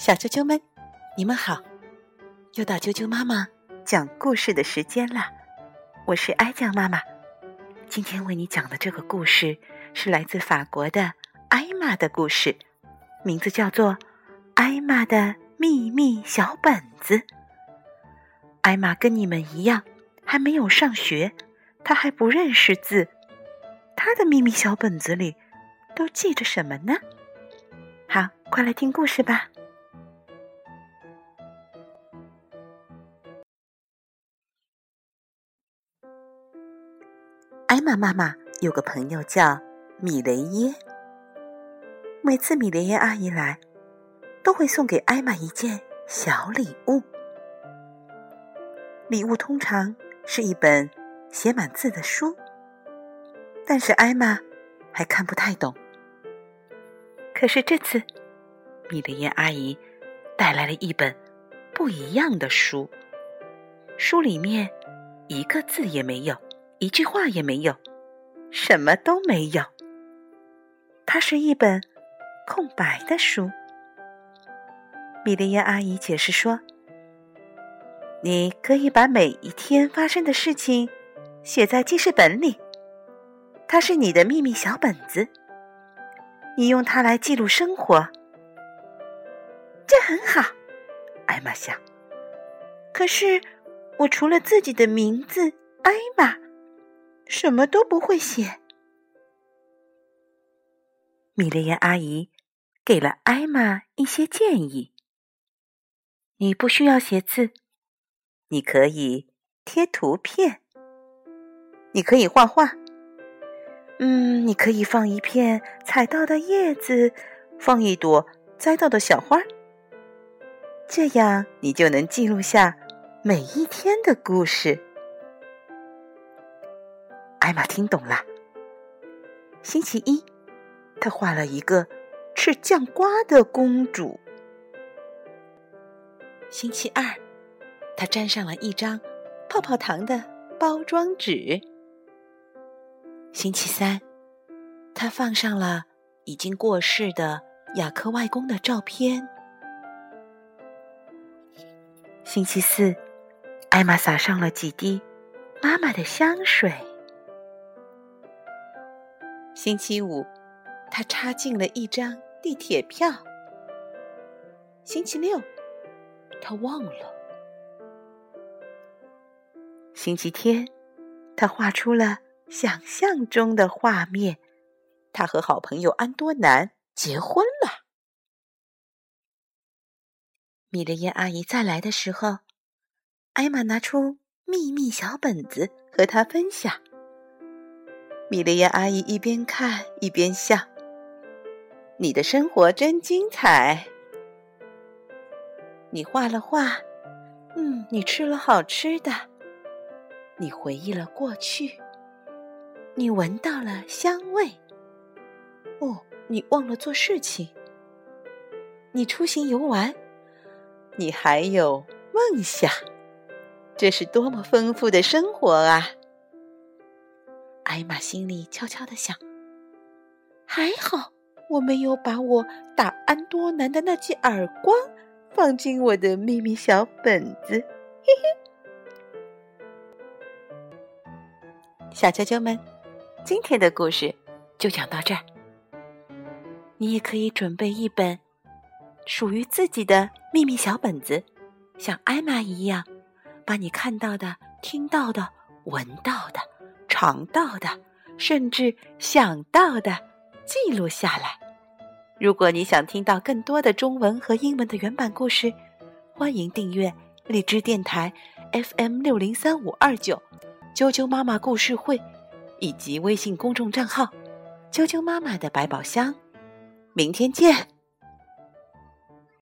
小啾啾们，你们好！又到啾啾妈妈讲故事的时间了。我是哀酱妈妈，今天为你讲的这个故事是来自法国的艾玛的故事，名字叫做《艾玛的秘密小本子》。艾玛跟你们一样，还没有上学，她还不认识字，她的秘密小本子里都记着什么呢？好，快来听故事吧。艾玛妈妈有个朋友叫米雷耶，每次米雷耶阿姨来，都会送给艾玛一件小礼物。礼物通常是一本写满字的书，但是艾玛还看不太懂。可是这次，米雷耶阿姨带来了一本不一样的书，书里面一个字也没有。一句话也没有，什么都没有。它是一本空白的书。米莉亚阿姨解释说：“你可以把每一天发生的事情写在记事本里，它是你的秘密小本子。你用它来记录生活，这很好。”艾玛想。可是我除了自己的名字艾玛。什么都不会写。米莉亚阿姨给了艾玛一些建议：你不需要写字，你可以贴图片，你可以画画，嗯，你可以放一片采到的叶子，放一朵栽到的小花，这样你就能记录下每一天的故事。艾玛听懂了。星期一，她画了一个吃酱瓜的公主。星期二，她粘上了一张泡泡糖的包装纸。星期三，她放上了已经过世的雅克外公的照片。星期四，艾玛撒上了几滴妈妈的香水。星期五，他插进了一张地铁票。星期六，他忘了。星期天，他画出了想象中的画面，他和好朋友安多南结婚了。米勒耶阿姨再来的时候，艾玛拿出秘密小本子和他分享。米莉亚阿姨一边看一边笑：“你的生活真精彩。你画了画，嗯，你吃了好吃的，你回忆了过去，你闻到了香味。哦，你忘了做事情，你出行游玩，你还有梦想。这是多么丰富的生活啊！”艾玛心里悄悄的想：“还好我没有把我打安多南的那记耳光放进我的秘密小本子。”嘿嘿，小啾啾们，今天的故事就讲到这儿。你也可以准备一本属于自己的秘密小本子，像艾玛一样，把你看到的、听到的、闻到的。尝到的，甚至想到的，记录下来。如果你想听到更多的中文和英文的原版故事，欢迎订阅荔枝电台 FM 六零三五二九啾啾妈妈故事会，以及微信公众账号啾啾妈妈的百宝箱。明天见。